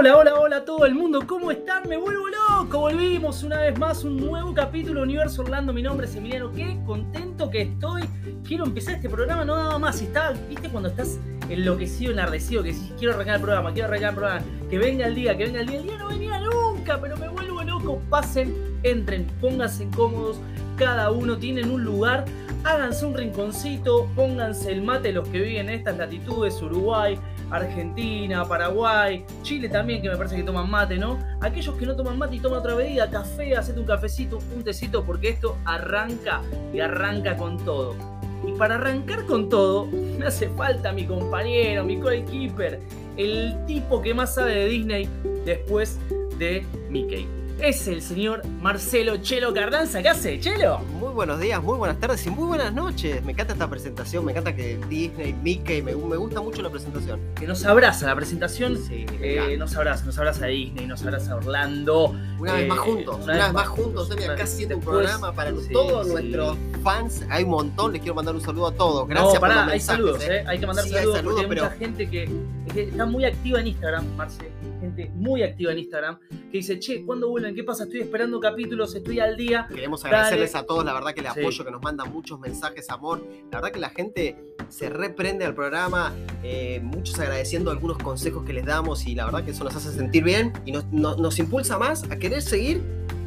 Hola, hola, hola a todo el mundo, ¿cómo están? Me vuelvo loco, volvimos una vez más, un nuevo capítulo Universo Orlando, mi nombre es Emiliano, qué contento que estoy, quiero empezar este programa, no daba más, está, viste cuando estás enloquecido, enardecido, que si quiero arrancar el programa, quiero arrancar el programa, que venga el día, que venga el día, el día no venía nunca, pero me vuelvo loco, pasen, entren, pónganse cómodos, cada uno tiene un lugar, háganse un rinconcito, pónganse el mate los que viven en estas latitudes, Uruguay, Argentina, Paraguay, Chile también, que me parece que toman mate, ¿no? Aquellos que no toman mate y toman otra bebida, café, hacete un cafecito, un tecito, porque esto arranca y arranca con todo. Y para arrancar con todo, me hace falta mi compañero, mi co-keeper, el tipo que más sabe de Disney después de Mickey es el señor Marcelo Chelo Cardanza. ¿Qué hace, Chelo? Muy buenos días, muy buenas tardes y muy buenas noches. Me encanta esta presentación, me encanta que Disney, Mickey, me, gusta mucho la presentación. Que nos abraza la presentación, sí, eh, nos abraza, nos abraza Disney, nos abraza Orlando. Una vez más eh, juntos, una, vez más juntos, acá haciendo un programa para todos nuestros fans. Hay un montón, les quiero mandar un saludo a todos. Gracias no, pará, hay saludos, eh. hay que mandar saludos, porque hay mucha gente que, está muy activa en Instagram, Marcelo gente muy activa en Instagram que dice, che, ¿cuándo vuelven? ¿Qué pasa? Estoy esperando capítulos, estoy al día. Queremos agradecerles a todos, la verdad que el apoyo que nos mandan muchos mensajes, amor. La verdad que la gente se reprende al programa, eh, muchos agradeciendo algunos consejos que les damos y la verdad que eso nos hace sentir bien y nos, nos impulsa más a querer seguir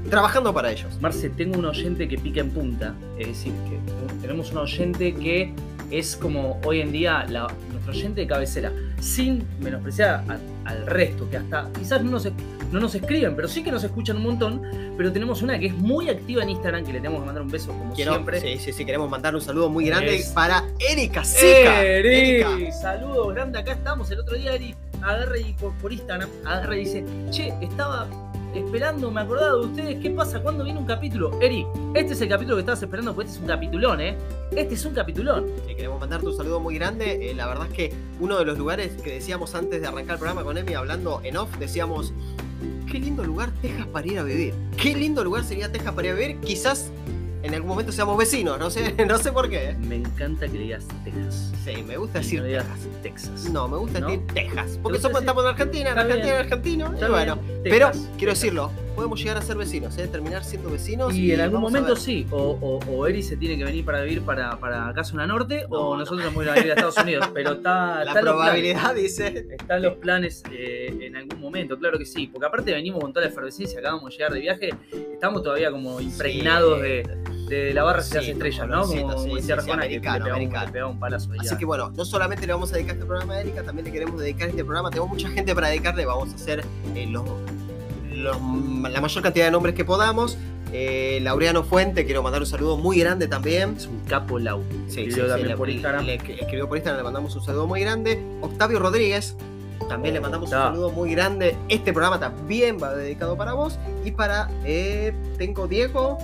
trabajando para ellos. Marce, tengo un oyente que pica en punta, es decir, que tenemos un oyente que es como hoy en día la, nuestro oyente de cabecera, sin menospreciar al resto, que hasta quizás no nos, no nos escriben, pero sí que nos escuchan un montón, pero tenemos una que es muy activa en Instagram, que le tenemos que mandar un beso como siempre. Sí, sí, sí, queremos mandar un saludo muy grande para Erika Sica. Eri, saludos grande, acá estamos, el otro día Eri agarra y por, por Instagram, agarra y dice, che, estaba esperando, me acordaba de ustedes, ¿qué pasa? ¿Cuándo viene un capítulo? Eri, este es el capítulo que estabas esperando, porque este es un capitulón, ¿eh? Este es un capitulón. Sí, queremos mandarte un saludo muy grande. Eh, la verdad es que uno de los lugares que decíamos antes de arrancar el programa con Emi, hablando en off, decíamos, qué lindo lugar Texas para ir a vivir. Qué lindo lugar sería Texas para ir a vivir. Quizás en algún momento seamos vecinos, no sé, no sé por qué. ¿eh? Me encanta que digas Texas. Sí, me gusta decir Texas. No, me gusta decir Texas. Porque somos, estamos en Argentina, en Argentina, en argentino. Y bueno, pero quiero decirlo, podemos llegar a ser vecinos, ¿eh? terminar siendo vecinos. Y, en algún momento sí, o, o, Eri se tiene que venir para vivir para, para acá zona norte, o nosotros nos vamos a ir a Estados Unidos. Pero está. La probabilidad dice. Están los planes eh, en algún momento, claro que sí. Porque aparte venimos con toda la efervescencia, acabamos de llegar de viaje, estamos todavía como impregnados de de la barra se las estrellas, ¿no? Como, sí, decía Arjona, que le pegaba, un, palazo. Así que bueno, no solamente le vamos a dedicar este programa a Erika, también le queremos dedicar este programa. Tenemos mucha gente para dedicarle, vamos a hacer eh, los, la mayor cantidad de nombres que podamos. Eh, Laureano Fuente, quiero mandar un saludo muy grande también. Es un capo Lau. Sí, escribió también por Instagram. Le, escribió por Instagram, le mandamos un saludo muy grande. Octavio Rodríguez, también le mandamos un saludo muy grande. Este programa también va dedicado para vos. Y para, eh, tengo Diego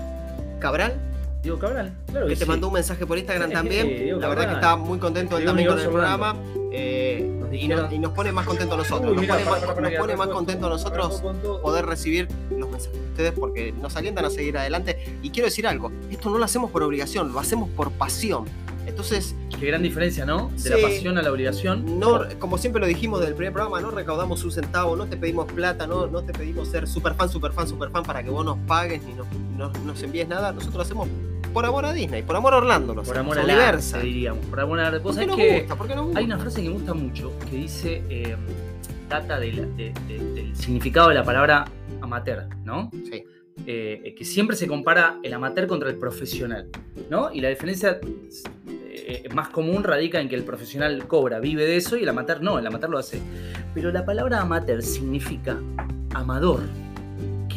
Cabral, Diego Cabral, claro que, te mandó un mensaje por Instagram también. la verdad que estaba muy contento él también con el programa. Eh, y, nos, pone más contento a nosotros. nos pone, más, contento a nosotros poder recibir los mensajes de ustedes porque nos alientan a seguir adelante. Y quiero decir algo: esto no lo hacemos por obligación, lo hacemos por pasión. Entonces. Qué gran diferencia, ¿no? De la pasión a la obligación. No, como siempre lo dijimos del primer programa, no recaudamos un centavo, no te pedimos plata, no, no te pedimos ser super fan, super fan, super fan para que vos nos pagues ni nos, nos envíes nada. Nosotros lo hacemos por amor a Disney, por amor a Orlando, por amor a Universal, diríamos, por amor a ¿Por qué nos que gusta? ¿Por qué gusta? Hay una frase que me gusta mucho que dice eh, data del significado de la palabra amateur, ¿no? Sí. Eh, que siempre se compara el amateur contra el profesional, ¿no? Y la diferencia eh, más común radica en que el profesional cobra, vive de eso y el amateur no, el amateur lo hace. Pero la palabra amateur significa amador,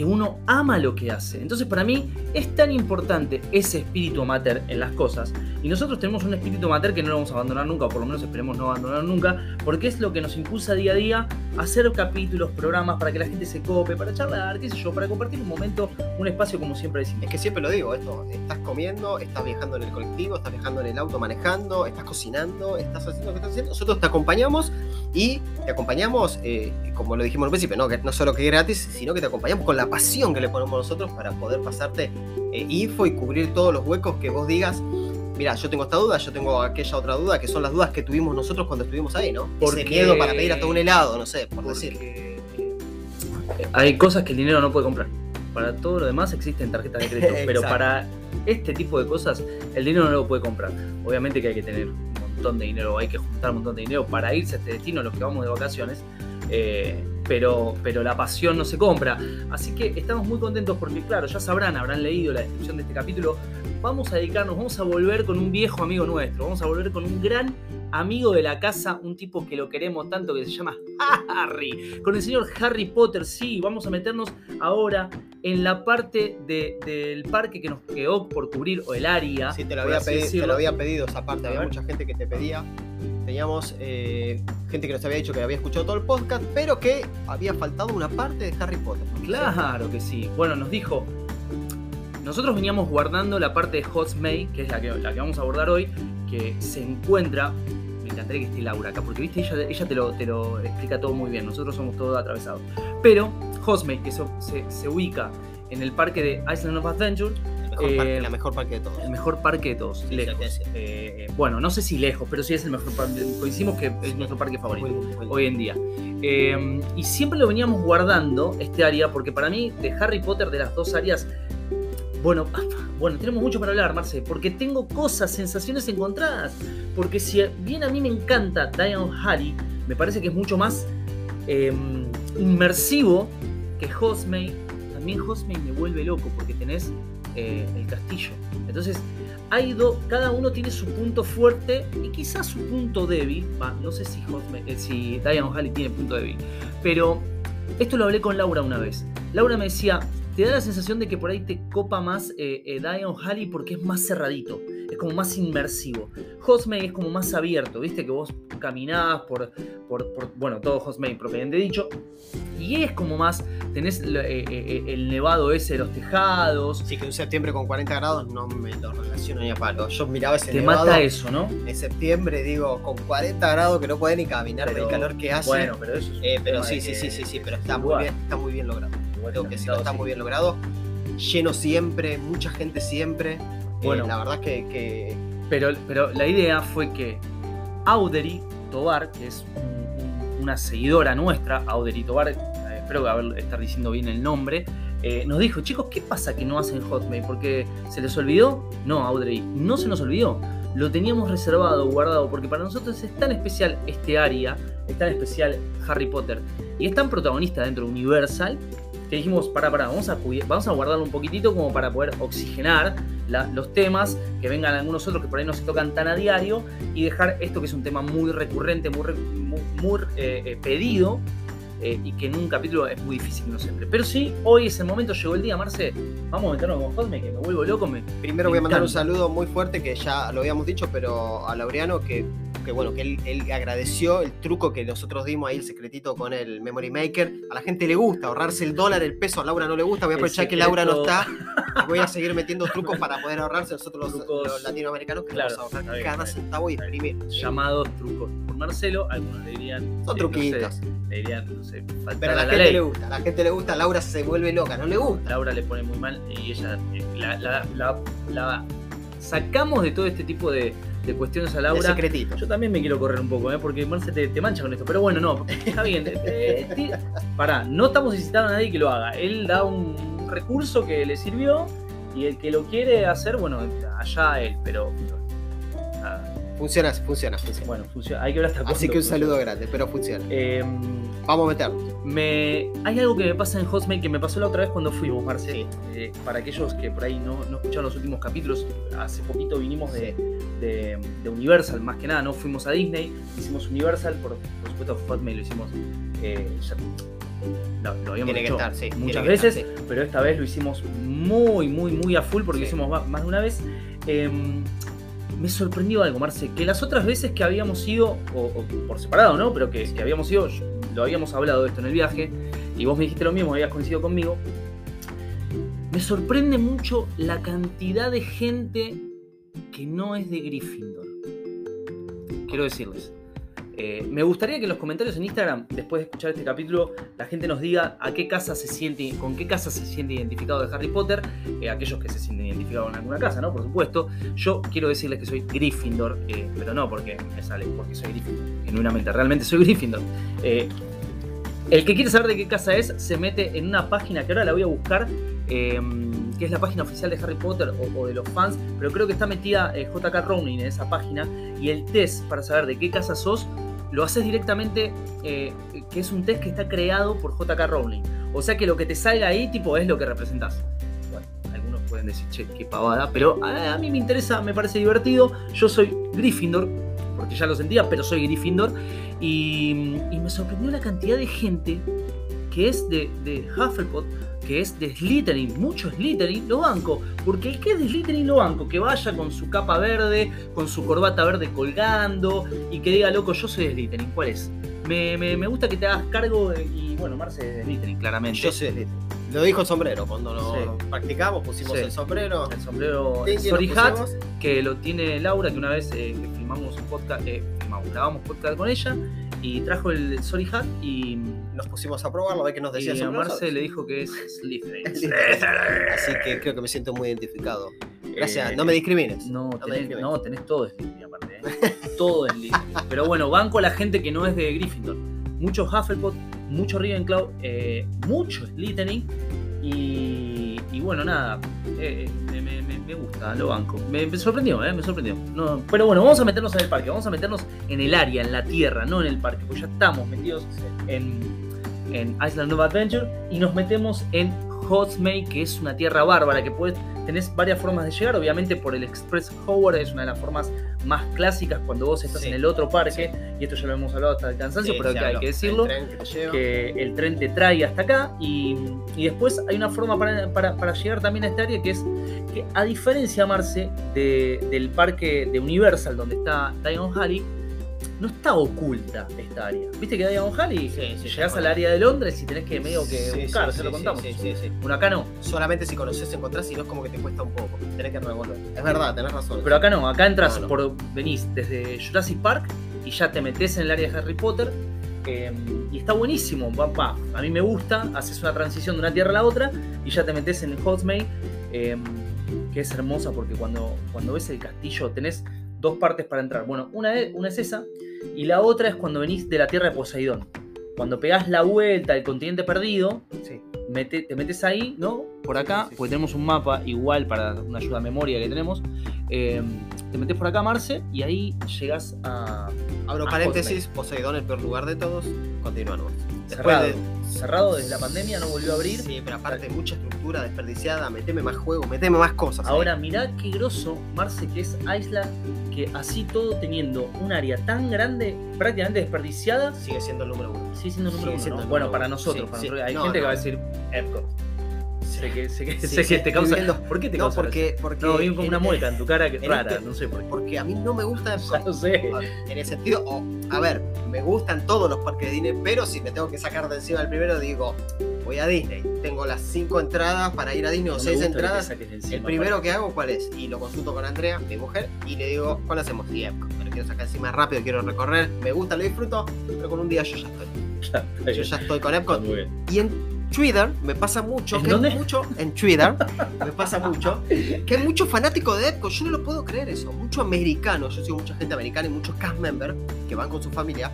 que uno ama lo que hace. Entonces para mí es tan importante ese espíritu amateur en las cosas. Y nosotros tenemos un espíritu amateur que no lo vamos a abandonar nunca, o por lo menos esperemos no abandonar nunca, porque es lo que nos impulsa día a día a hacer capítulos, programas para que la gente se cope, para charlar, qué sé yo, para compartir un momento, un espacio como siempre decimos. Es que siempre lo digo, esto, estás comiendo, estás viajando en el colectivo, estás viajando en el auto manejando, estás cocinando, estás haciendo lo que estás haciendo. Nosotros te acompañamos y te acompañamos, eh, como lo dijimos al principio, ¿no? que no solo que es gratis, sino que te acompañamos con la pasión que le ponemos nosotros para poder pasarte eh, info y cubrir todos los huecos que vos digas. Mira, yo tengo esta duda, yo tengo aquella otra duda, que son las dudas que tuvimos nosotros cuando estuvimos ahí, ¿no? Ese miedo para pedir hasta un helado, no sé, por decir. hay cosas que el dinero no puede comprar. Para todo lo demás existen tarjetas de crédito, pero para este tipo de cosas el dinero no lo puede comprar. Obviamente que hay que tener montón de dinero, hay que juntar un montón de dinero para irse a este destino, los que vamos de vacaciones. eh, pero, pero la pasión no se compra. Así que estamos muy contentos porque, claro, ya sabrán, habrán leído la descripción de este capítulo. Vamos a dedicarnos, vamos a volver con un viejo amigo nuestro, vamos a volver con un gran amigo de la casa, un tipo que lo queremos tanto que se llama Harry, con el señor Harry Potter. Sí, vamos a meternos ahora en la parte de- del parque que nos quedó por cubrir, o el área. Sí, te lo, había pedido, te lo había pedido esa parte. Había mucha gente que te pedía. Teníamos eh, gente que nos había dicho que había escuchado todo el podcast, pero que había faltado una parte de Harry Potter. Claro que sí. Bueno, nos dijo. Nosotros veníamos guardando la parte de Hotmail, que es la que, la que vamos a abordar hoy, que se encuentra. Me encantaría que esté Laura acá, porque viste, ella, ella te, lo, te lo explica todo muy bien. Nosotros somos todos atravesados. Pero Hotmail, que se, se ubica en el parque de Island of Adventure, El mejor Eh, parque, la mejor parque de todos. el mejor parque de todos, Sí, lejos. Eh, bueno, no sé si lejos, pero sí es el mejor parque. Coincidimos que es nuestro parque favorito Muy muy hoy en día. Eh, y siempre lo veníamos guardando, este área, porque para mí, de Harry Potter, de las dos áreas, bueno, ah, bueno, tenemos mucho para hablar, Marce, porque tengo cosas, sensaciones encontradas. Porque si bien a mí me encanta Diane Harry, me parece que es mucho más eh, inmersivo que Hogsmeade. También Hogsmeade me vuelve loco porque tenés eh, el castillo. Entonces, hay do- cada uno tiene su punto fuerte y quizás su punto débil. No sé si, eh, si Diane O'Halley tiene punto débil, pero esto lo hablé con Laura una vez. Laura me decía, te da la sensación de que por ahí te copa más eh, eh, Diane O'Halley porque es más cerradito, es como más inmersivo. Hogsmeade es como más abierto, viste que vos caminás por, por, por- bueno, todo Hogsmeade propiamente dicho, y es como más, tenés lo- eh, eh, el nevado ese de los tejados, Sí, que un septiembre con 40 grados no me lo relaciono ni a palo. Yo miraba ese te nevado mata eso, ¿no? en septiembre, digo, con 40 grados que no puede ni caminar Pero, del calor que hace. Bueno, pero eso es Eh, pero sí, sí, sí, sí, sí, pero está muy bien, está muy bien logrado. Tengo que decirlo, está sí. muy bien logrado. Lleno siempre, mucha gente siempre. Eh, Bueno. la verdad que, que Pero, pero la idea fue que Audrey Tobar, que es un- un- una seguidora nuestra, Audrey Tobar, eh, espero haber, estar diciendo bien el nombre, eh, nos dijo, chicos, ¿qué pasa que no hacen Hotmail? ¿Porque se les olvidó? No, Audrey, no se nos olvidó. Lo teníamos reservado, guardado, porque para nosotros es tan especial este área, es tan especial Harry Potter, y es tan protagonista dentro de Universal, que dijimos, para, para, vamos a, vamos a guardarlo un poquitito como para poder oxigenar los temas, que vengan algunos otros que por ahí no se tocan tan a diario, y dejar esto que es un tema muy recurrente, muy, re- muy, muy, eh, eh, pedido, eh, y que en un capítulo es muy difícil que nos entre. Pero sí, hoy es el momento, llegó el día, Marce, vamos a meternos con Hotmail, que me vuelvo loco, me, primero Me voy a mandar un saludo muy fuerte que ya lo habíamos dicho, pero a Laureano que, que bueno, que él, él agradeció el truco que nosotros dimos ahí, el secretito con el Memory Maker. A la gente le gusta ahorrarse el dólar, el peso, a Laura no le gusta. Voy a aprovechar que Laura no está. Voy a seguir metiendo trucos para poder ahorrarse nosotros los, latinoamericanos que Claro, vamos a ahorrar cada centavo y exprimir. llamados trucos por Marcelo, algunos le dirían... Son eh, no sé, le dirían, no sé, Pero a la, la, gente ley. le gusta, a la gente le gusta, Laura se vuelve loca, no le gusta. Laura le pone muy mal y ella la, la- la- la- sacamos de todo este tipo de, de cuestiones a Laura. secretito. Yo también me quiero correr un poco, ¿eh? porque Marce te, te mancha con esto. Pero bueno, no, está bien. te- pará, no estamos incitando a nadie que lo haga. Él da un recurso que le sirvió y el que lo quiere hacer, bueno, allá él, pero. nada, Funciona, funciona, funciona. bueno, funciona. Hay que ver hasta Así que un funciona. saludo grande, pero funciona. Eh, Vamos a meternos. me, hay algo que me pasa en Hotmail que me pasó la otra vez cuando fuimos, Marce. Sí. Eh, para aquellos que por ahí no, no escucharon los últimos capítulos, hace poquito vinimos de, de- de Universal, más que nada, no fuimos a Disney, hicimos Universal, por, por supuesto Hotmail lo hicimos, eh, ya- lo, lo habíamos Tiene que hecho estar, sí. tiene muchas veces, estar, sí. pero esta vez lo hicimos muy, muy, muy a full porque Sí. lo hicimos más de una vez. Em, me sorprendió algo, Marce, que las otras veces que habíamos ido, o, o por separado, ¿no? Pero que, que habíamos ido, yo- lo habíamos hablado esto en el viaje, y vos me dijiste lo mismo, habías coincidido conmigo. Me sorprende mucho la cantidad de gente que no es de Gryffindor. Quiero decirles. Eh, me gustaría que en los comentarios en Instagram, después de escuchar este capítulo, la gente nos diga a qué casa se siente, con qué casa se siente identificado de Harry Potter, eh, aquellos que se sienten identificados en alguna casa, ¿no? Por supuesto. Yo quiero decirles que soy Gryffindor, eh, pero no porque me sale porque soy Gryffindor, genuinamente, realmente soy Gryffindor. El que quiere saber de qué casa es, se mete en una página que ahora la voy a buscar, que es la página oficial de Harry Potter o, o de los fans, pero creo que está metida eh, JK Rowling en esa página. Y el test para saber de qué casa sos, lo haces directamente, eh, que es un test que está creado por JK Rowling. O sea que lo que te salga ahí, tipo, es lo que representás. Bueno, algunos pueden decir, che, qué pavada, pero a, a mí me interesa, me parece divertido. Yo soy Gryffindor, porque ya lo sentía, pero soy Gryffindor. Y, y me sorprendió la cantidad de gente que es de, de Hufflepuff, que es de Slytherin, mucho Slytherin, lo banco. Porque el que es de Slytherin lo banco, que vaya con su capa verde, con su corbata verde colgando y que diga, loco, yo soy de Slytherin, ¿cuál es? Me, me- me gusta que te hagas cargo de- y bueno, Marce es de Slytherin, claramente. Yo soy de Slytherin. Lo dijo el sombrero. Cuando lo Sí. practicamos, pusimos Sí. el sombrero. El sombrero Sorry Hat, que lo tiene Laura, que una vez eh, filmamos un podcast, eh, filmamos, grabamos podcast con ella y trajo el Sorry Hat y, Nos pusimos a probarlo, a ver qué nos decía y a. Marce le dijo que es Slytherin. Así que creo que me siento muy identificado. Gracias, Eh, no me discrimines. No, me tenés, discrimines. no, tenés todo Slytherin aparte. ¿eh? todo Slytherin. Pero bueno, banco a la gente que no es de Gryffindor. Mucho Hufflepuff, mucho Ravenclaw, eh, mucho Slytherin. Y, y bueno, nada, eh, me, me- me- me gusta, lo banco. Me, sorprendió, eh, me sorprendió. No, pero bueno, vamos a meternos en el parque, vamos a meternos en el área, en la tierra, no en el parque, porque ya estamos metidos en, en Island of Adventure y nos metemos en Hogsmeade, que es una tierra bárbara, que puedes, tenés varias formas de llegar, obviamente por el Express Howard es una de las formas más clásicas cuando vos estás Sí. en el otro parque, y esto ya lo hemos hablado hasta el cansancio, Sí, pero que hay que decirlo El tren que el tren te trae hasta acá y, y después hay una forma para, para- para llegar también a esta área que es que a diferencia, Marce, de- del parque de Universal donde está Diagon Alley, no está oculta esta área. ¿Viste que Diagon Alley? Sí, sí, llegás al área de Londres y tenés que medio que Sí, buscar, ya lo contamos. Bueno, acá no. Solamente si conoces encontrás y no es como que te cuesta un poco. Tenés que revolver. Es verdad, tenés razón. Pero acá no, acá entras No, no. por. venís desde Jurassic Park y ya te metes en el área de Harry Potter. eh, y está buenísimo, va, a mí me gusta, haces una transición de una tierra a la otra y ya te metes en Hogsmeade, eh, que es hermosa porque cuando, cuando ves el castillo tenés dos partes para entrar. Bueno, una es, una es esa y la otra es cuando venís de la tierra de Poseidón. Cuando pegás la vuelta al continente perdido, Sí. mete- te metes ahí, ¿no? Por acá, Sí, sí, porque tenemos un mapa igual para una ayuda a memoria que tenemos. eh, te metes por acá, Marce, y ahí llegas a. Abro A paréntesis, Poseidón, el peor lugar de todos. Continúa nomás. Después Cerrado. de- Cerrado desde la pandemia, no volvió a abrir. Sí, pero aparte mucha estructura desperdiciada, meteme más juego, meteme más cosas. ahí. Ahora, mirá qué grosso, Marce, que es Isla, que así todo teniendo un área tan grande, prácticamente desperdiciada, sigue siendo el número uno. sigue siendo el número Sigue uno, siendo ¿no? el Bueno, para nosotros, Sí, para sí. nosotros. hay No, gente que va a decir Epcot. Sé que, sé que, Sí, sé sí, que te causa. viendo- ¿Por qué te No, causa porque, porque. No, vi como una mueca en tu cara que rara, este- no sé por qué. Porque a mí no me gusta lo sé. En el sentido, o, a ver, me gustan todos los parques de Disney, pero si me tengo que sacar de encima el primero, digo, voy a Disney. Tengo las cinco entradas para ir a Disney o No seis entradas. encima, El primero que hago, ¿cuál es? Y lo consulto con Andrea, mi mujer, y le digo, ¿cuál hacemos? Y Epcot. Me lo quiero sacar encima rápido, quiero recorrer, me gusta, lo disfruto, pero con un día yo ya estoy. Yo ya estoy con Epcot. muy bien. Y en Twitter me pasa mucho, ¿En que dónde? mucho, en Twitter me pasa mucho, que hay muchos fanáticos de Epcot, yo no lo puedo creer eso, mucho americano, yo sigo mucha gente americana y muchos cast members que van con su familia,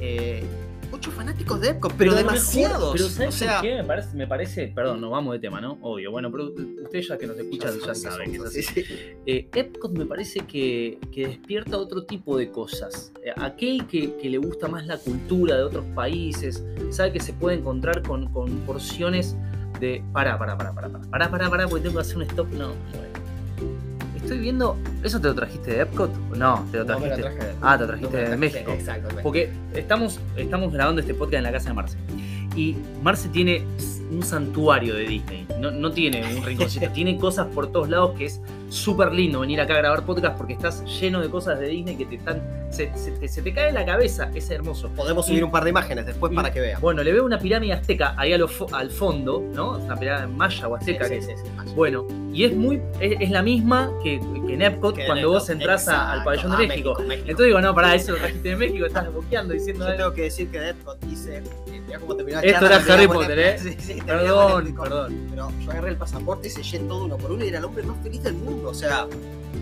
eh, muchos fanáticos de Epcot, pero, mejor- demasiados, pero ¿sabes o sea, qué? Me parece, me parece, perdón, nos vamos de tema, ¿no? Obvio, bueno, pero ustedes ya que nos escuchan ya, saben. que es así. sí, sí. Eh, Epcot me parece que, que despierta otro tipo de cosas. Eh, aquel que, que le gusta más la cultura de otros países, sabe que se puede encontrar con, con porciones de. Pará, pará, pará, pará, pará, pará, pará, pará, porque tengo que hacer un stop. No, bueno. Estoy viendo. ¿Eso te lo trajiste de Epcot? No, te lo No me trajiste. lo traje de- Ah, te lo trajiste no me lo de traje- México. Exacto, de México. Porque estamos, estamos grabando este podcast en la casa de Marce. Y Marce tiene un santuario de Disney. No, no tiene un rinconcito. tiene cosas por todos lados que es súper lindo venir acá a grabar podcast porque estás lleno de cosas de Disney que te están. Se, se te, se te cae en la cabeza. Es hermoso. Podemos subir un par de imágenes después Y- para que vean. Bueno, le veo una pirámide azteca ahí lo al fondo, ¿no? Una pirámide maya o azteca. Sí, que- sí, sí. Bueno, y es muy. Es, es la misma que, que en Epcot Que cuando en vos entras al pabellón Ah, de México. México. Entonces digo, no, pará, eso lo trajiste de México, estás boqueando diciendo Yo algo. tengo que decir que de Epcot hice. eh, mirá cómo terminó la Esto charla, era Harry Potter. ¿eh? Perdón, Epcot. perdón. Pero yo agarré el pasaporte y sellé todo uno por uno y era el hombre más feliz del mundo. O sea,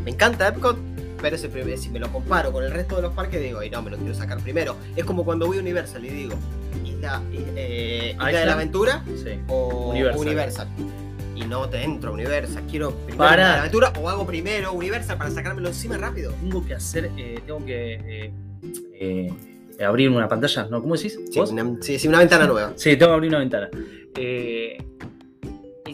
me encanta Epcot, pero ese si me lo comparo con el resto de los parques, digo, y no, me lo quiero sacar primero. Es como cuando voy a Universal y digo, Isla, eh, Isla de la Aventura Sí. o Universal. Universal. Y no te entro a Universal, quiero primero Pará. Isla de la Aventura o hago primero Universal para sacármelo encima rápido. Tengo que hacer, eh, tengo que eh, eh, abrir una pantalla, ¿no? ¿Cómo decís? Sí, una, sí, sí, una ventana nueva. Sí, tengo que abrir una ventana. Eh,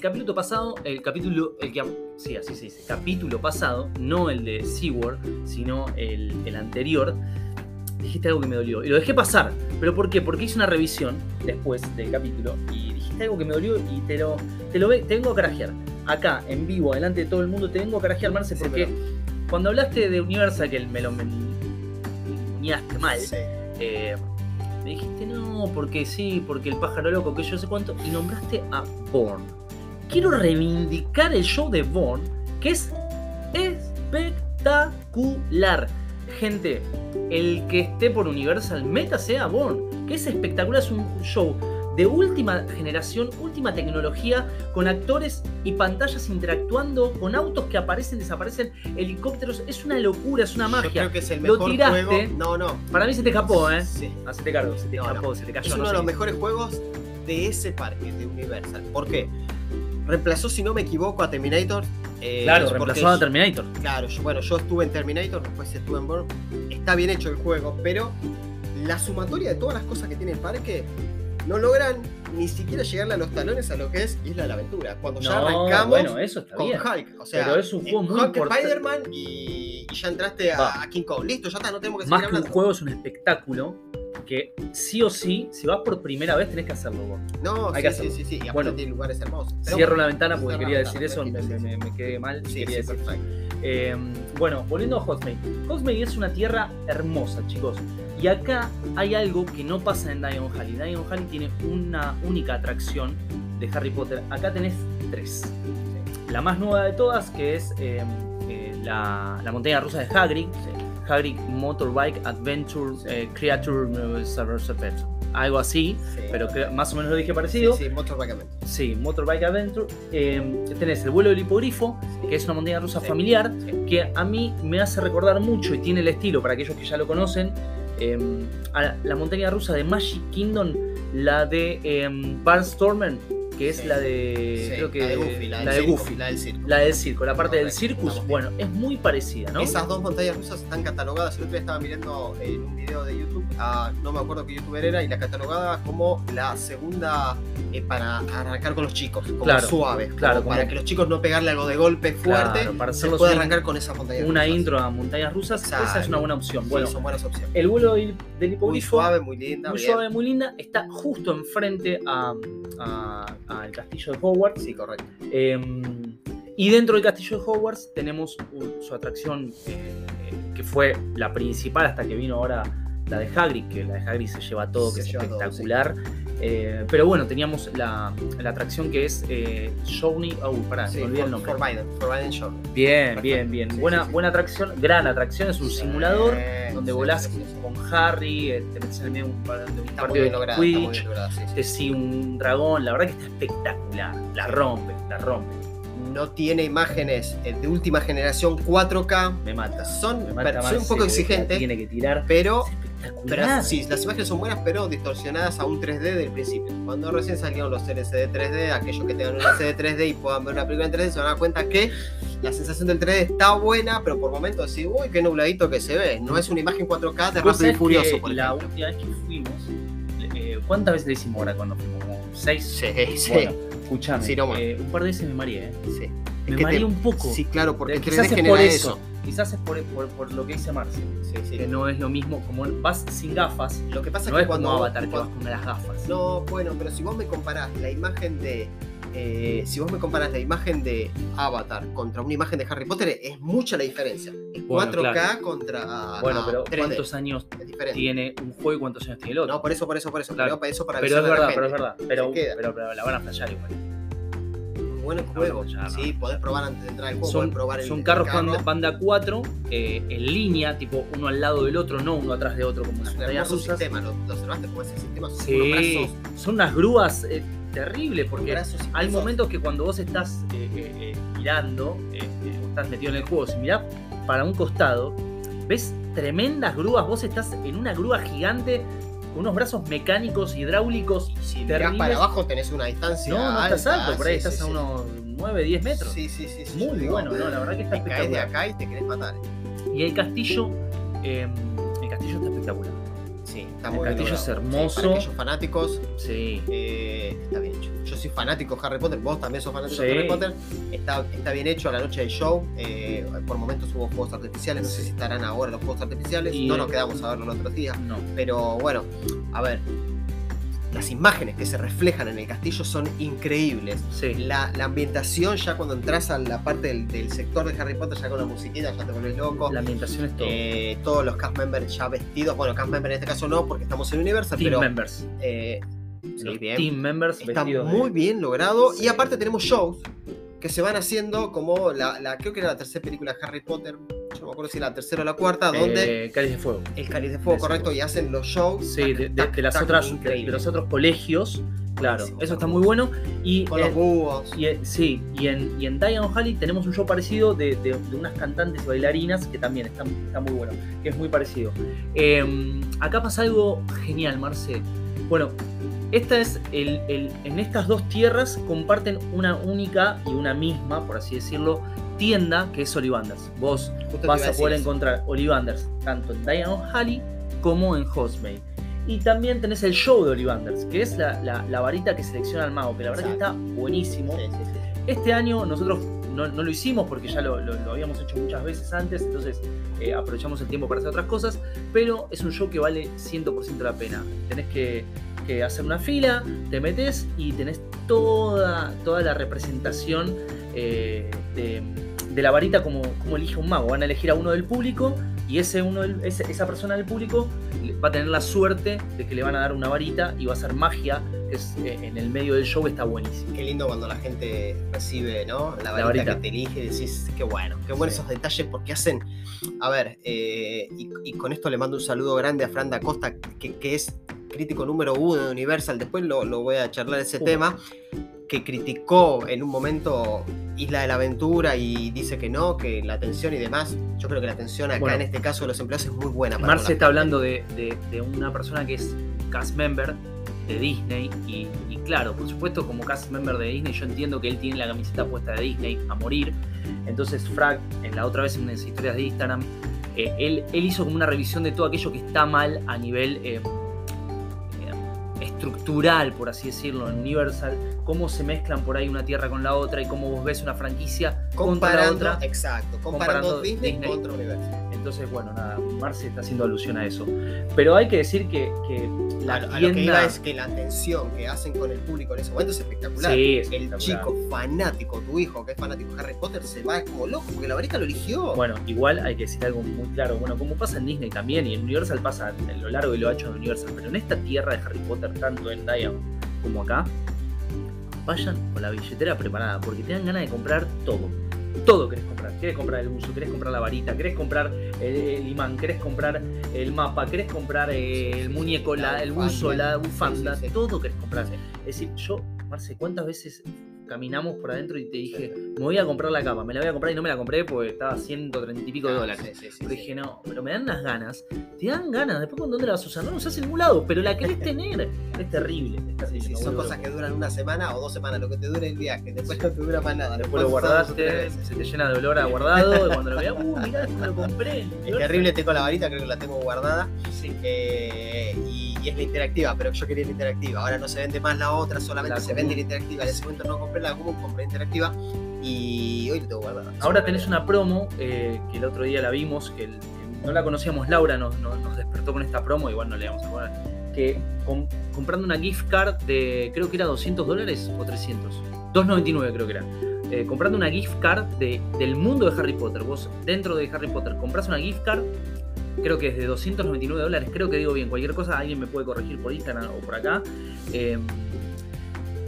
capítulo pasado, el capítulo, el que, sí, así se dice, capítulo pasado, no el de SeaWorld, sino el, el anterior, dijiste algo que me dolió. Y lo dejé pasar. ¿Pero por qué? Porque hice una revisión después del capítulo y dijiste algo que me dolió y te lo, te lo ve- te vengo a carajear. Acá, en vivo, delante de todo el mundo, te vengo a carajear, Marce, Sí, porque pero- cuando hablaste de Universal, que me lo me mal, Sí. eh, me dijiste no, porque sí, porque el pájaro loco, que yo sé cuánto, y nombraste a Bourne. Quiero reivindicar el show de Bourne, que es espectacular. Gente, el que esté por Universal, métase a Bourne, que es espectacular, es un show de última generación, última tecnología, con actores y pantallas interactuando, con autos que aparecen, desaparecen, helicópteros, es una locura, es una Yo magia. creo que es el Lo mejor tiraste. juego. No, no. Para mí se te escapó, ¿eh? Sí. Se te cargó, se te No, escapó, se te cayó. Es uno no de sé. los mejores juegos de ese parque, de Universal. ¿Por qué? Reemplazó, si no me equivoco, a Terminator. eh, Claro, reemplazó a Terminator. Claro, yo- bueno, yo estuve en Terminator, después estuve en Bourne. Está bien hecho el juego, pero la sumatoria de todas las cosas que tiene el parque no logran ni siquiera llegarle a los talones a lo que es Isla de la Aventura. Cuando ya arrancamos bueno, eso está con bien. Hulk. O sea, Pero es un juego eh, muy Hulk. Spider-Man y, y ya entraste a, King Kong. Listo, ya está, no tenemos que Más seguir que un juego es un espectáculo que sí o sí, si vas por primera vez tenés que hacerlo vos. No, Hay sí, que sí, hacerlo. sí, sí. Y aparte Bueno, tiene lugares hermosos. Pero Cierro bueno, la ventana porque quería decir eso, me, tranquilo, sí, me- sí. me quedé mal. Sí, quería sí, decir. perfecto. Eh, bueno, volviendo a Hogsmeade. Hogsmeade es una tierra hermosa, chicos. Y acá hay algo que no pasa en Diagon Alley. Diagon Alley tiene una única atracción de Harry Potter. Acá tenés tres. La más nueva de todas, que es eh, eh, la, la montaña rusa de Hagrid. Hagrid Motorbike Adventure eh, Creature eh, Adventure. Algo así, Sí. pero que más o menos lo dije parecido. Sí, sí, Motorbike Adventure. Sí, Motorbike Adventure. Eh, tenés el vuelo del hipogrifo, que es una montaña rusa Sí. familiar, Sí. que a mí me hace recordar mucho y tiene el estilo, para aquellos que ya lo conocen, a la montaña rusa de Magic Kingdom, la de eh, Barnstormer, que es Sí. la de. Sí, creo que, la de Goofy, la, la del de circo, Goofy. La del circo. La del circo, la parte del circus, bueno, es muy parecida, ¿no? Esas dos montañas rusas están catalogadas. El otro día estaba mirando en un video de YouTube, a, no me acuerdo qué youtuber era, y la catalogaba como la segunda eh, para arrancar con los chicos, como Claro, suave, como claro, para como- que los chicos no pegarle algo de golpe fuerte, Claro, para se puede arrancar con esa montaña Una rusas. intro a montañas rusas, esa es una buena opción. Sí, Bueno, son buenas opciones. el vuelo del, del Muy hipogrifo. suave, muy linda, muy bien. suave, muy linda. Está justo enfrente a- a- al castillo de Hogwarts. Sí, correcto. Eh, y dentro del castillo de Hogwarts tenemos su atracción eh, que fue la principal hasta que vino ahora la de Hagrid, que la de Hagrid se lleva todo, Se que es todo, espectacular. Eh, pero bueno, teníamos la, la atracción que es eh, Journey. Oh, pará, Sí, me olvidé el For- nombre. Forbidden, Forbidden Shore. Bien, Perfecto. bien, bien. Sí, buena, sí, buena atracción, gran atracción. Es un simulador donde volás con Harry, eh, te metes en el medio de un, partido bien de lograda, bien lograda, te sigue un dragón. La verdad que está espectacular. La rompe, la rompe. No tiene imágenes eh, de última generación 4K, Me mata. Son- me mata soy un poco exigente. Tiene que tirar. pero Es Pero espectacular. sí, las imágenes son buenas, pero distorsionadas a un 3D del principio. Cuando recién salieron los LCD 3D, aquellos que tengan un LCD 3D y puedan ver una película en 3D, se van a dar cuenta que la sensación del 3D está buena, pero por momentos decís, uy, qué nubladito que se ve. No es una imagen 4K de Rápido y Furioso, por la ejemplo. última vez que fuimos, eh, ¿cuántas veces le hicimos ahora cuando fuimos? ¿Como seis? Sí, sí, Bueno, escuchame, Sí, no eh, un par de veces me mareé, ¿eh? sí. Me que mareé te- un poco. Sí, claro, porque el 3D quizás es por eso. eso. Quizás es por, por- por lo que dice Marce. Sí, sí. Que no es lo mismo, como vas sin gafas, Lo que pasa no es es que cuando. Avatar que vas cuando- con las gafas. No, bueno, pero si vos me comparás la imagen de. eh, si vos me comparás la imagen de Avatar contra una imagen de Harry Potter, es mucha la diferencia. Es Bueno, 4K claro. contra. Bueno, pero 3D. ¿cuántos años tiene un juego y cuántos años tiene el otro? No, por eso, por eso, por eso. Claro. Pero eso para pero es verdad, pero es verdad. Pero, Se queda. pero, pero la van a flashear igual. Un buen No, juego. no, ya, no. sí, podés probar antes de entrar al juego. Son, podés probar el, son el carros carro. banda, banda 4 eh, en línea, tipo uno al lado del otro, no uno atrás de otro como Es las un montañas rusas. sistema. ¿Lo, lo observaste como ese sistema? Son Sí, brazos. son unas grúas eh, terribles porque hay momentos que cuando vos estás eh, eh, eh, mirando, eh, eh, o estás metido en el juego, si mirás para un costado, ves tremendas grúas, vos estás en una grúa gigante unos brazos mecánicos, hidráulicos. Y si mirás para abajo tenés una distancia. No, no estás alto, por ahí sí, estás sí, a unos 9, 10 metros. Sí, sí, sí. sí, Muy digo, bueno, no, la verdad que está Te caes de espectacular. acá y te querés matar. Y el castillo, eh, el castillo está espectacular. Está El muy bien castillo es logrado. Sí, hermoso. para aquellos fanáticos, Sí. eh, está bien hecho. Yo soy fanático de Harry Potter, vos también sos fanático de. Harry Potter. Está, está bien hecho a la noche del show. eh, por momentos hubo fuegos artificiales, no sé si estarán ahora los fuegos artificiales. Y- no nos quedamos a verlo el otro día. No. Pero bueno, a ver. Las imágenes que se reflejan en el castillo son increíbles. Sí. La, la ambientación, ya cuando entras a la parte del, del sector de Harry Potter, ya con la musiquita, ya te volvés loco. La ambientación es todo. Eh, todos los cast members ya vestidos. Bueno, cast members en este caso no, porque estamos en Universal, team pero. members. eh, sí, bien. team members Está de- muy bien logrado. Sí. Y aparte tenemos shows que se van haciendo como la, la- creo que era la tercera película de Harry Potter. No me acuerdo si la tercera o la cuarta, donde Eh, Cáliz de Fuego. el Cáliz de Fuego, correcto, y hacen los shows. Sí, de, de- tac, de las tac, otras, de, increíble. de los otros colegios. Claro, Buenísimo, eso está muy bueno. Y, Con en- los búhos. y sí, y en, y en Diagon Alley tenemos un show parecido de, de- de unas cantantes bailarinas que también está, está muy bueno, que es muy parecido. Eh, acá pasa algo genial, Marce. Bueno, esta es el, el- en estas dos tierras comparten una única y una misma, por así decirlo, tienda que es Ollivanders. Vos Justo vas a poder encontrar Ollivanders tanto en Diagon Alley como en Hogsmeade. Y también tenés el show de Ollivanders, que es la, la- la varita que selecciona al mago, que la verdad que está buenísimo. Sí, sí, sí. Este año nosotros no, no lo hicimos porque ya lo, lo- lo habíamos hecho muchas veces antes, entonces eh, aprovechamos el tiempo para hacer otras cosas, pero es un show que vale 100% la pena. Tenés que, que hacer una fila, te metes y tenés toda, toda la representación eh, de, de la varita como, como elige un mago. Van a elegir a uno del público y ese uno del- ese- esa persona del público va a tener la suerte de que le van a dar una varita y va a ser magia, que es eh, en el medio del show está buenísimo. Qué lindo cuando la gente recibe, ¿no? La varita, varita. que te elige y decís, qué bueno, qué buenos Sí. esos detalles porque hacen. A ver, eh, y, y con esto le mando un saludo grande a Fran da Costa, que, que es crítico número uno de Universal. Después lo, lo voy a charlar ese Uh. tema. Que criticó en un momento Isla de la Aventura y dice que no, que la atención y demás. Yo creo que la atención acá Bueno. en este caso de los empleados es muy buena. para Marce está hablando de, de- de una persona que es cast member de Disney y, y claro, por supuesto como cast member de Disney yo entiendo que él tiene la camiseta puesta de Disney a morir. Entonces Frag, en la otra vez en las historias de Instagram, eh, él, él hizo como una revisión de todo aquello que está mal a nivel eh, estructural, por así decirlo, en Universal, cómo se mezclan por ahí una tierra con la otra y cómo vos ves una franquicia contra la Comparando, otra. exacto, comparando, comparando Disney, Disney. contra Universal. Entonces, bueno, nada, Marce está haciendo alusión a eso. Pero hay que decir que, que la a, tienda... lo que iba es que la atención que hacen con el público en ese momento es espectacular. Sí, es el espectacular. chico fanático, tu hijo que es fanático de Harry Potter, se va como loco porque la varita lo eligió. Bueno, igual hay que decir algo muy claro. Bueno, como pasa en Disney también, y en Universal pasa en lo largo y lo ancho de Universal, pero en esta tierra de Harry Potter, tanto en Diamond como acá, vayan con la billetera preparada, porque te dan ganas de comprar todo. Todo querés comprar. Querés comprar el buzo, querés comprar la varita, querés comprar el, el imán, querés comprar el mapa, querés comprar eh, el muñeco, la- el buzo, la bufanda, todo querés comprar. Es decir, yo, Marce, ¿cuántas veces caminamos por adentro y te dije, me voy a comprar la cama, me la voy a comprar y no me la compré porque estaba a 130 y pico de Ah, dólares? sí, dije, no, pero me dan unas ganas. Te dan ganas. Después, ¿cuándo dónde la vas a usar? No la usás en ningún lado, pero la querés tener. Es terrible. Es terrible, son cosas que duran una semana o dos semanas, lo que te dure el viaje. Después no te dura más nada. Después lo guardaste, se te llena de olor a guardado. Y cuando lo veas, uh, mirá, esto me lo compré. Es terrible, tengo la varita, creo que la tengo guardada. Sí. eh, y, y es la interactiva, pero yo quería la interactiva. Ahora no se vende más la otra, solamente La se común. vende la interactiva. En ese momento no compré la común, compré la interactiva. Y hoy la tengo guardada. Ahora tenés una promo eh, que el otro día la vimos, que, el- que no la conocíamos, Laura nos, nos- nos despertó con esta promo, igual no le vamos a poner. Que com- comprando una gift card de creo que era 200 dólares o 300, 2.99 creo que era. Eh, comprando una gift card de, del mundo de Harry Potter. Vos dentro de Harry Potter compras una gift card, creo que es de 299 dólares, creo que digo bien, cualquier cosa alguien me puede corregir por Instagram o por acá. Eh,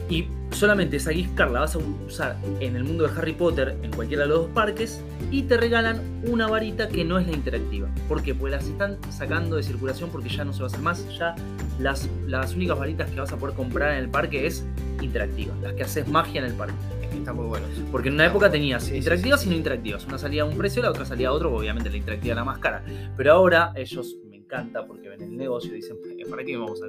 y solamente esa gift la vas a usar en el mundo de Harry Potter, en cualquiera de los dos parques, y te regalan una varita que no es la interactiva. ¿Por qué? Porque las están sacando de circulación porque ya no se va a hacer más. Ya las, las únicas varitas que vas a poder comprar en el parque es interactiva, las que haces magia en el parque. Está muy bueno. Porque en una época tenías Sí, interactivas sí, y no interactivas. Una salía a un precio, la otra salía a otro, obviamente la interactiva era más cara. Pero ahora ellos me encanta porque ven el negocio y dicen, "Eh, ¿para qué, le vamos a,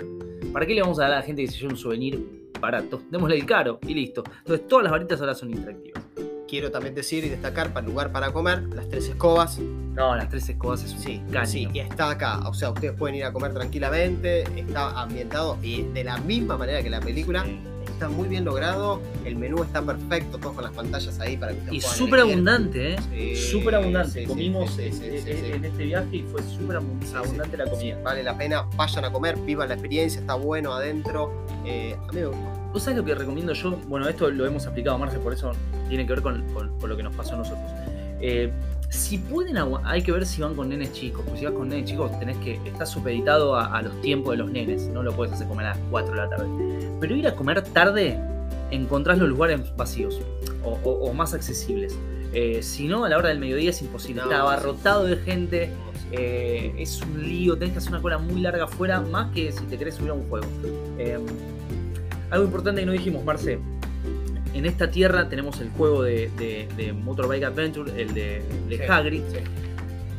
¿para qué le vamos a dar a la gente que se lleve un souvenir barato? Démosle el caro y listo. Entonces todas las varitas ahora son interactivas. Quiero también decir y destacar para el lugar para comer, las tres escobas. No, las tres escobas es un Sí, caño. sí, y está acá. O sea, ustedes pueden ir a comer tranquilamente. Está ambientado y de la misma manera que la película. Sí. Está muy bien logrado. El menú está perfecto, todos con las pantallas ahí para que ustedes Y puedan súper abundante, ¿eh? Sí, súper abundante. Comimos sí, sí, eh, sí, eh, sí. en este viaje y fue súper abun- Sí, sí. abundante la Sí, comida. vale la pena, vayan a comer, vivan la experiencia, está bueno adentro. Eh, a mí me gustó. ¿Vos sabés lo que recomiendo yo? Bueno, esto lo hemos aplicado, Marce, por eso tiene que ver con, con- con lo que nos pasó a nosotros. Eh, si pueden, hay que ver si van con nenes chicos. Porque si vas con nenes chicos, tenés que. Está supeditado a, a los tiempos de los nenes. No lo puedes hacer comer a las 4 de la tarde. Pero ir a comer tarde, encontrás los lugares vacíos o, o- o más accesibles. Eh, si no, a la hora del mediodía es imposible. No, Está sí. abarrotado de gente. eh, es un lío, tenés que hacer una cola muy larga afuera, más que si te querés subir a un juego. Eh, algo importante que no dijimos, Marce. En esta tierra tenemos el juego de, de- de Motorbike Adventure, el de, de Sí, Hagrid. sí.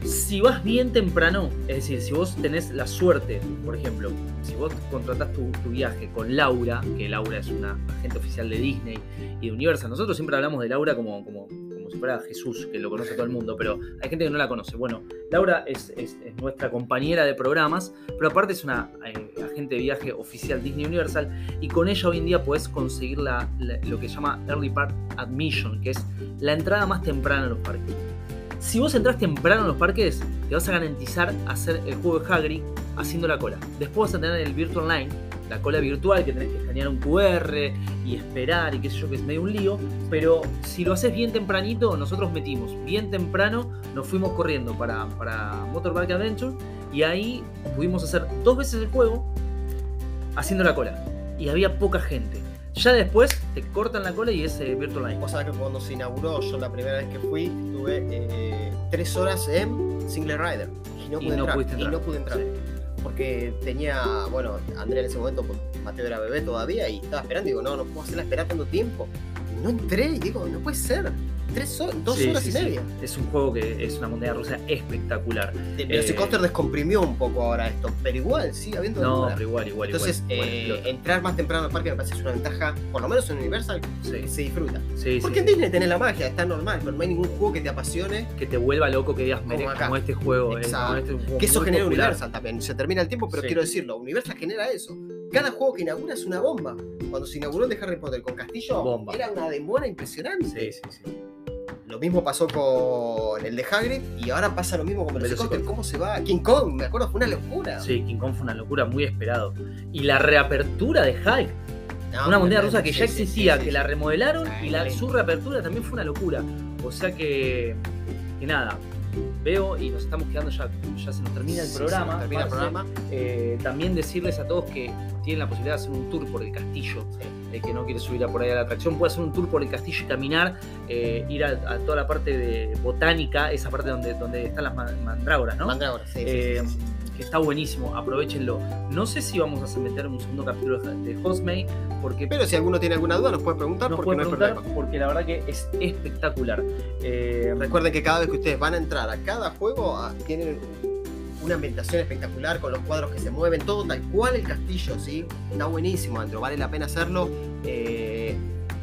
Si vas bien temprano, es decir, si vos tenés la suerte, por ejemplo, si vos contratás tu, tu viaje con Laura, que Laura es una agente oficial de Disney y de Universal, nosotros siempre hablamos de Laura como, como, como si fuera Jesús, que lo conoce todo el mundo, pero hay gente que no la conoce. Bueno, Laura es, es- es nuestra compañera de programas, pero aparte es una eh, de viaje oficial Disney Universal y con ella hoy en día podés conseguir lo que se llama Early Park Admission, que es la entrada más temprana a los parques. Si vos entras temprano a los parques, te vas a garantizar hacer el juego de Hagrid haciendo la cola. Después vas a tener el Virtual Line, la cola virtual, que tenés que escanear un QR y esperar y qué sé yo, que es medio un lío. Pero si lo haces bien tempranito, nosotros metimos bien temprano, nos fuimos corriendo para, para Motorbike Adventure y ahí pudimos hacer dos veces el juego haciendo la cola. Y había poca gente. Ya después te cortan la cola y es eh, Virtual Line. Vos sabés que cuando se inauguró, yo la primera vez que fui, estuve eh, tres horas en Single Rider. Y no Y pude no entrar. pudiste Y entrar. no pude entrar. Sí. Porque tenía, bueno, Andrea en ese momento, Mateo era bebé todavía y estaba esperando. Y digo, no, no puedo hacerla esperar tanto tiempo. No entré y digo, no puede ser. Tres horas, dos Sí, horas sí, y sí. media. Es un juego que es una montaña rusa espectacular. De- Eh, Velocicoaster descomprimió un poco ahora esto, pero igual sigue habiendo No, pero igual, igual. Entonces, igual, eh, entrar más temprano al parque me parece que es una ventaja, por lo menos en Universal, Sí, que se disfruta. sí, Porque sí, en Disney tenés la magia, está normal, pero no hay ningún juego que te apasione. que te vuelva loco que digas, "Mere, acá. como este juego. eh, Exacto. como este juego Que eso genera popular". Universal también. Se termina el tiempo, pero Sí. quiero decirlo, Universal genera eso. Cada juego que inaugura es una bomba. Cuando se inauguró el de Harry Potter con Castillo, Bomba. era una demora impresionante. Sí, sí, sí. Lo mismo pasó con el de Hagrid y ahora pasa lo mismo con Velocicoaster. Velocicoaster. ¿Cómo se va? King Kong, me acuerdo, fue una locura. Sí, King Kong fue una locura, muy esperado. Y la reapertura de No, una montaña rusa que ya existía, que la remodelaron y la, su reapertura también fue una locura. O sea que, que nada, veo y nos estamos quedando ya, ya se nos termina el programa. se termina el Marce. programa. Eh, también decirles a todos que tienen la posibilidad de hacer un tour por el castillo. El que no quiere subir a por ahí a la atracción puede hacer un tour por el castillo y caminar, eh, ir a, a toda la parte de botánica, esa parte donde, donde están las ma- mandrágoras, ¿no? Mandrágora, sí, sí, Eh, sí, sí. Que está buenísimo, aprovechenlo. No sé si vamos a meter un segundo capítulo de Hostmate, porque Pero si alguno tiene alguna duda, nos puede preguntar nos porque puede no hay preguntar, problema. porque la verdad que es espectacular. Eh, Recuerden que cada vez que ustedes van a entrar a cada juego, ah, tienen una ambientación espectacular con los cuadros que se mueven, todo tal cual el castillo, ¿sí? Está buenísimo, Andrew, vale la pena hacerlo. eh,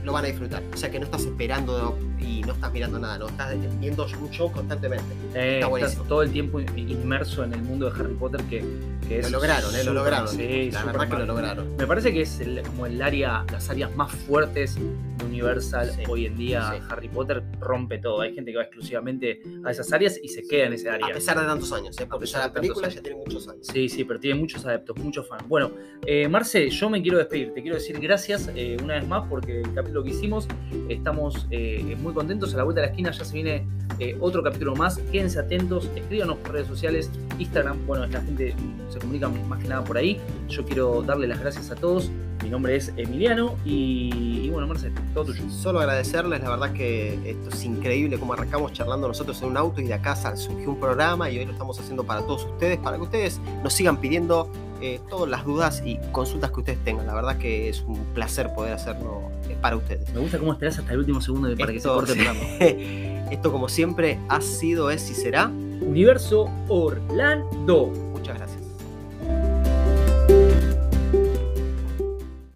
lo van a disfrutar. O sea que no estás esperando y no estás mirando nada, no estás viendo un show constantemente. eh, está estás todo el tiempo inmerso en el mundo de Harry Potter que, que es Lo lograron, ¿eh? Lo lograron. sí, la verdad que lo lograron. Me parece que es el- como el área, las áreas más fuertes de Universal Sí, hoy en día. sí. Harry Potter rompe todo. Hay gente que va exclusivamente a esas áreas y se queda en esa área. A pesar de tantos años, ¿eh? porque ya la película ya tiene muchos años. Sí, sí, pero tiene muchos adeptos, muchos fans. Bueno, eh, Marce, yo me quiero despedir. Te quiero decir gracias eh, una vez más porque el capítulo que hicimos estamos eh, muy contentos. A la vuelta de la esquina ya se viene eh, otro capítulo más. Quédense atentos, escríbanos por redes sociales, Instagram. Bueno, la gente se comunica más que nada por ahí. Yo quiero darle las gracias a todos. Mi nombre es Emiliano y, bueno, Marce, todo tuyo. Solo agradecerles, la verdad que esto es increíble cómo arrancamos charlando nosotros en un auto y de acá surgió un programa y hoy lo estamos haciendo para todos ustedes, para que ustedes nos sigan pidiendo eh, todas las dudas y consultas que ustedes tengan. La verdad que es un placer poder hacerlo eh, para ustedes. Me gusta cómo esperas hasta el último segundo para que se corte el programa. Esto como siempre ha sido, es y será. Universo Orlando.